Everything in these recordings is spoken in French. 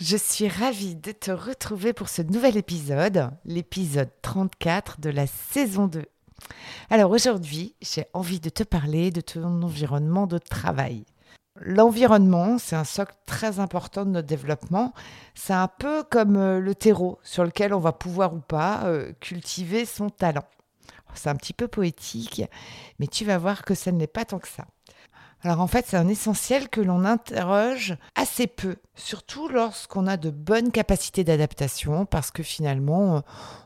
Je suis ravie de te retrouver pour ce nouvel épisode, l'épisode 34 de la saison 2. Alors aujourd'hui, j'ai envie de te parler de ton environnement de travail. L'environnement, c'est un socle très important de notre développement. C'est un peu comme euh, le terreau sur lequel on va pouvoir ou pas euh, cultiver son talent. C'est un petit peu poétique, mais tu vas voir que ça n'est pas tant que ça. Alors en fait, c'est un essentiel que l'on interroge assez peu, surtout lorsqu'on a de bonnes capacités d'adaptation, parce que finalement,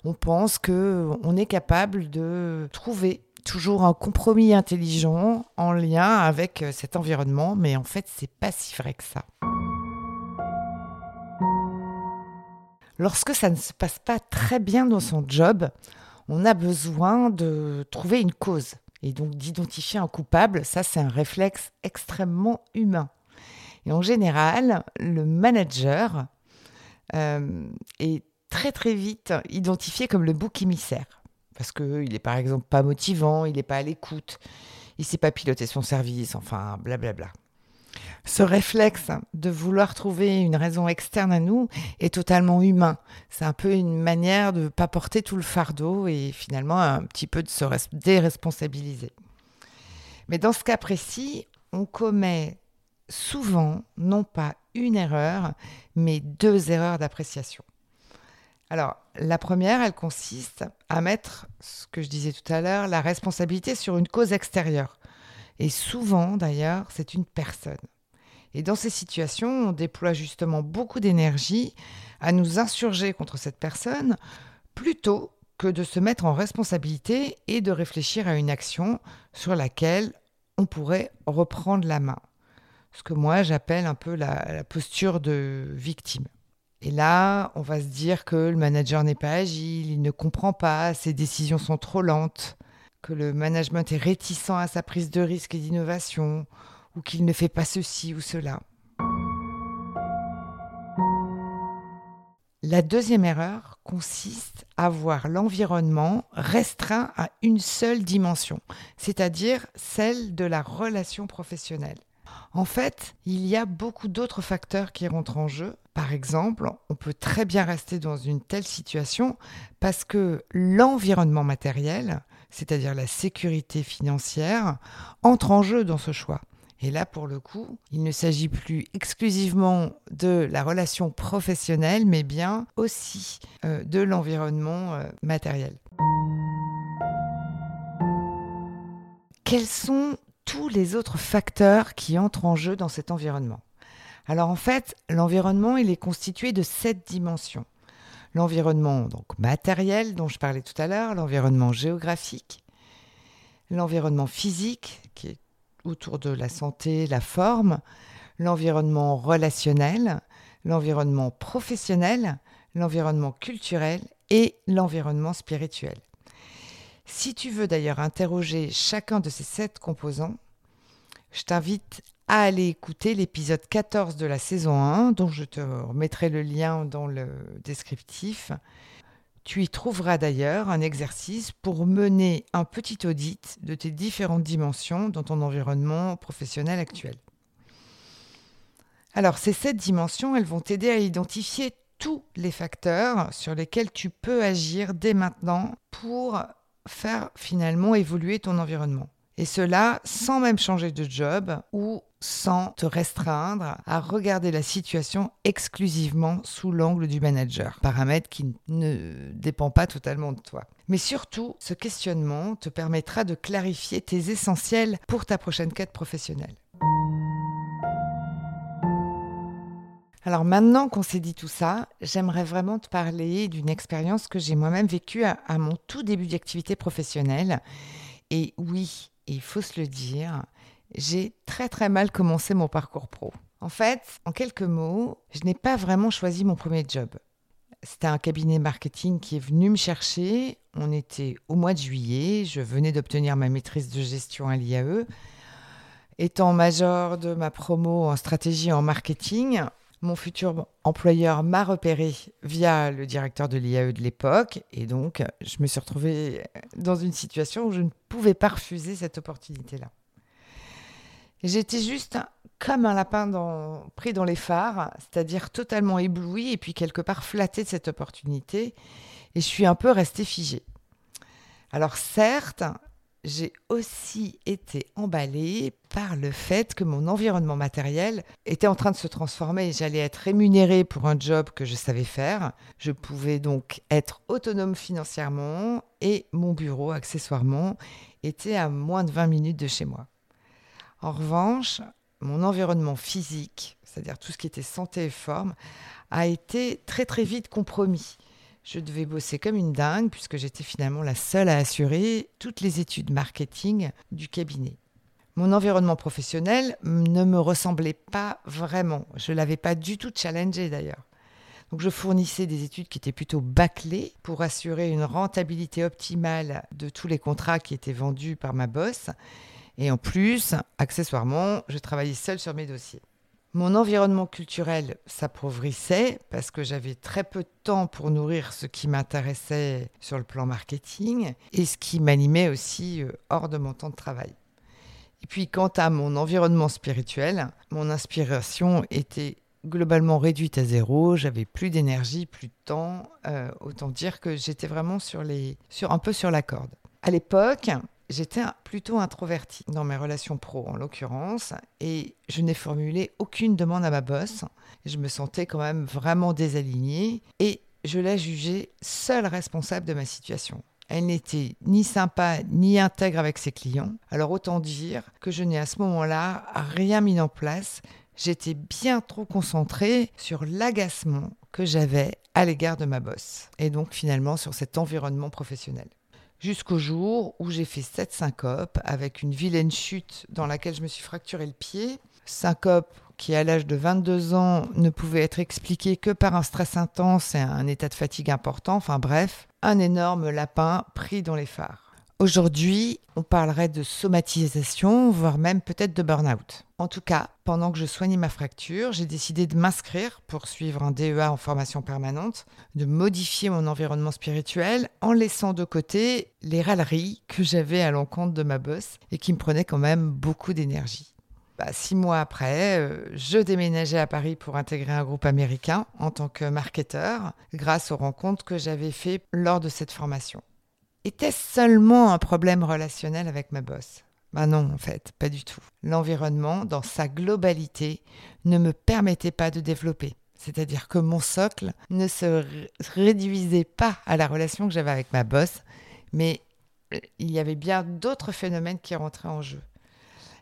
on pense qu'on est capable de trouver toujours un compromis intelligent en lien avec cet environnement, mais en fait, c'est pas si vrai que ça. Lorsque ça ne se passe pas très bien dans son job, on a besoin de trouver une cause et donc d'identifier un coupable, ça c'est un réflexe extrêmement humain. Et en général, le manager euh, est très très vite identifié comme le bouc émissaire. Parce qu'il n'est par exemple pas motivant, il n'est pas à l'écoute, il ne sait pas piloter son service, enfin blablabla. Ce réflexe de vouloir trouver une raison externe à nous est totalement humain. C'est un peu une manière de ne pas porter tout le fardeau et finalement un petit peu de se déresponsabiliser. Mais dans ce cas précis, on commet souvent non pas une erreur, mais deux erreurs d'appréciation. Alors, la première, elle consiste à mettre, ce que je disais tout à l'heure, la responsabilité sur une cause extérieure. Et souvent, d'ailleurs, c'est une personne. Et dans ces situations, on déploie justement beaucoup d'énergie à nous insurger contre cette personne plutôt que de se mettre en responsabilité et de réfléchir à une action sur laquelle on pourrait reprendre la main. Ce que moi j'appelle un peu la, posture de victime. Et là, on va se dire que le manager n'est pas agile, il ne comprend pas, ses décisions sont trop lentes, que le management est réticent à sa prise de risque et d'innovation, qu'il ne fait pas ceci ou cela. La deuxième erreur consiste à voir l'environnement restreint à une seule dimension, c'est-à-dire celle de la relation professionnelle. En fait, il y a beaucoup d'autres facteurs qui rentrent en jeu. Par exemple, on peut très bien rester dans une telle situation parce que l'environnement matériel, c'est-à-dire la sécurité financière, entre en jeu dans ce choix. Et là, pour le coup, il ne s'agit plus exclusivement de la relation professionnelle, mais bien aussi euh, de l'environnement euh, matériel. Quels sont tous les autres facteurs qui entrent en jeu dans cet environnement? Alors en fait, l'environnement, il est constitué de sept dimensions. L'environnement donc matériel dont je parlais tout à l'heure, l'environnement géographique, l'environnement physique qui est autour de la santé, la forme, l'environnement relationnel, l'environnement professionnel, l'environnement culturel et l'environnement spirituel. Si tu veux d'ailleurs interroger chacun de ces sept composants, je t'invite à aller écouter l'épisode 14 de la saison 1, dont je te remettrai le lien dans le descriptif, tu y trouveras d'ailleurs un exercice pour mener un petit audit de tes différentes dimensions dans ton environnement professionnel actuel. Alors ces sept dimensions, elles vont t'aider à identifier tous les facteurs sur lesquels tu peux agir dès maintenant pour faire finalement évoluer ton environnement. Et cela sans même changer de job ou sans te restreindre à regarder la situation exclusivement sous l'angle du manager, paramètre qui ne dépend pas totalement de toi. Mais surtout, ce questionnement te permettra de clarifier tes essentiels pour ta prochaine quête professionnelle. Alors maintenant qu'on s'est dit tout ça, j'aimerais vraiment te parler d'une expérience que j'ai moi-même vécue à, mon tout début d'activité professionnelle. Et oui, il faut se le dire, j'ai très très mal commencé mon parcours pro. En fait, en quelques mots, je n'ai pas vraiment choisi mon premier job. C'était un cabinet marketing qui est venu me chercher. On était au mois de juillet. Je venais d'obtenir ma maîtrise de gestion à l'IAE. Étant major de ma promo en stratégie en marketing, mon futur employeur m'a repéré via le directeur de l'IAE de l'époque. Et donc, je me suis retrouvée dans une situation où je ne pouvais pas refuser cette opportunité-là. J'étais juste comme un lapin pris dans les phares, c'est-à-dire totalement ébloui et puis quelque part flatté de cette opportunité. Et je suis un peu restée figée. Alors certes, j'ai aussi été emballée par le fait que mon environnement matériel était en train de se transformer et j'allais être rémunérée pour un job que je savais faire. Je pouvais donc être autonome financièrement et mon bureau, accessoirement, était à moins de 20 minutes de chez moi. En revanche, mon environnement physique, c'est-à-dire tout ce qui était santé et forme, a été très très vite compromis. Je devais bosser comme une dingue puisque j'étais finalement la seule à assurer toutes les études marketing du cabinet. Mon environnement professionnel ne me ressemblait pas vraiment. Je l'avais pas du tout challengé d'ailleurs. Donc je fournissais des études qui étaient plutôt bâclées pour assurer une rentabilité optimale de tous les contrats qui étaient vendus par ma boss et en plus, accessoirement, je travaillais seule sur mes dossiers. Mon environnement culturel s'appauvrissait parce que j'avais très peu de temps pour nourrir ce qui m'intéressait sur le plan marketing et ce qui m'animait aussi euh, hors de mon temps de travail. Et puis quant à mon environnement spirituel, mon inspiration était globalement réduite à zéro, j'avais plus d'énergie, plus de temps, euh, autant dire que j'étais vraiment sur les, sur, un peu sur la corde. À l'époque, J'étais plutôt introvertie dans mes relations pro, en l'occurrence, et je n'ai formulé aucune demande à ma boss. Je me sentais quand même vraiment désalignée et je la jugeais seule responsable de ma situation. Elle n'était ni sympa ni intègre avec ses clients. Alors autant dire que je n'ai à ce moment-là rien mis en place. J'étais bien trop concentrée sur l'agacement que j'avais à l'égard de ma boss et donc finalement sur cet environnement professionnel jusqu'au jour où j'ai fait cette syncope avec une vilaine chute dans laquelle je me suis fracturé le pied. Syncope qui, à l'âge de 22 ans, ne pouvait être expliquée que par un stress intense et un état de fatigue important. Enfin bref, un énorme lapin pris dans les phares. Aujourd'hui, on parlerait de somatisation, voire même peut-être de burn-out. En tout cas, pendant que je soignais ma fracture, j'ai décidé de m'inscrire pour suivre un DEA en formation permanente, de modifier mon environnement spirituel en laissant de côté les râleries que j'avais à l'encontre de ma boss et qui me prenaient quand même beaucoup d'énergie. Bah, six mois après, euh, je déménageais à Paris pour intégrer un groupe américain en tant que marketeur, grâce aux rencontres que j'avais faites lors de cette formation. Était-ce seulement un problème relationnel avec ma boss Ben non, en fait, pas du tout. L'environnement, dans sa globalité, ne me permettait pas de développer. C'est-à-dire que mon socle ne se réduisait pas à la relation que j'avais avec ma boss, mais il y avait bien d'autres phénomènes qui rentraient en jeu.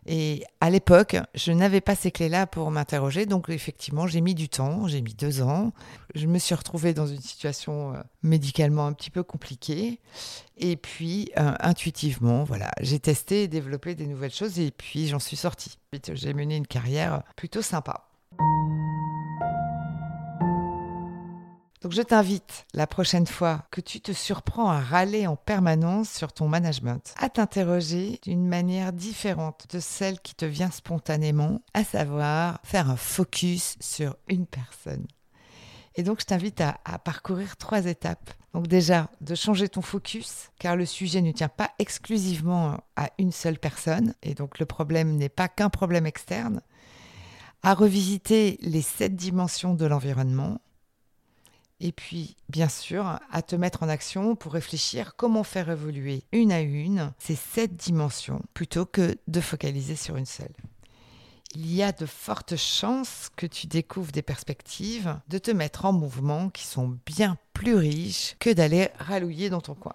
Et à l'époque, je n'avais pas ces clés-là pour m'interroger. Donc, effectivement, j'ai mis du temps, j'ai mis deux ans. Je me suis retrouvée dans une situation euh, médicalement un petit peu compliquée. Et puis, euh, intuitivement, voilà, j'ai testé et développé des nouvelles choses. Et puis, j'en suis sortie. J'ai mené une carrière plutôt sympa. Donc je t'invite la prochaine fois que tu te surprends à râler en permanence sur ton management, à t'interroger d'une manière différente de celle qui te vient spontanément, à savoir faire un focus sur une personne. Et donc je t'invite à, parcourir trois étapes. Donc déjà, de changer ton focus, car le sujet ne tient pas exclusivement à une seule personne, et donc le problème n'est pas qu'un problème externe. À revisiter les sept dimensions de l'environnement, Et puis, bien sûr, à te mettre en action pour réfléchir comment faire évoluer une à une ces sept dimensions plutôt que de focaliser sur une seule. Il y a de fortes chances que tu découvres des perspectives de te mettre en mouvement qui sont bien plus riches que d'aller rallouiller dans ton coin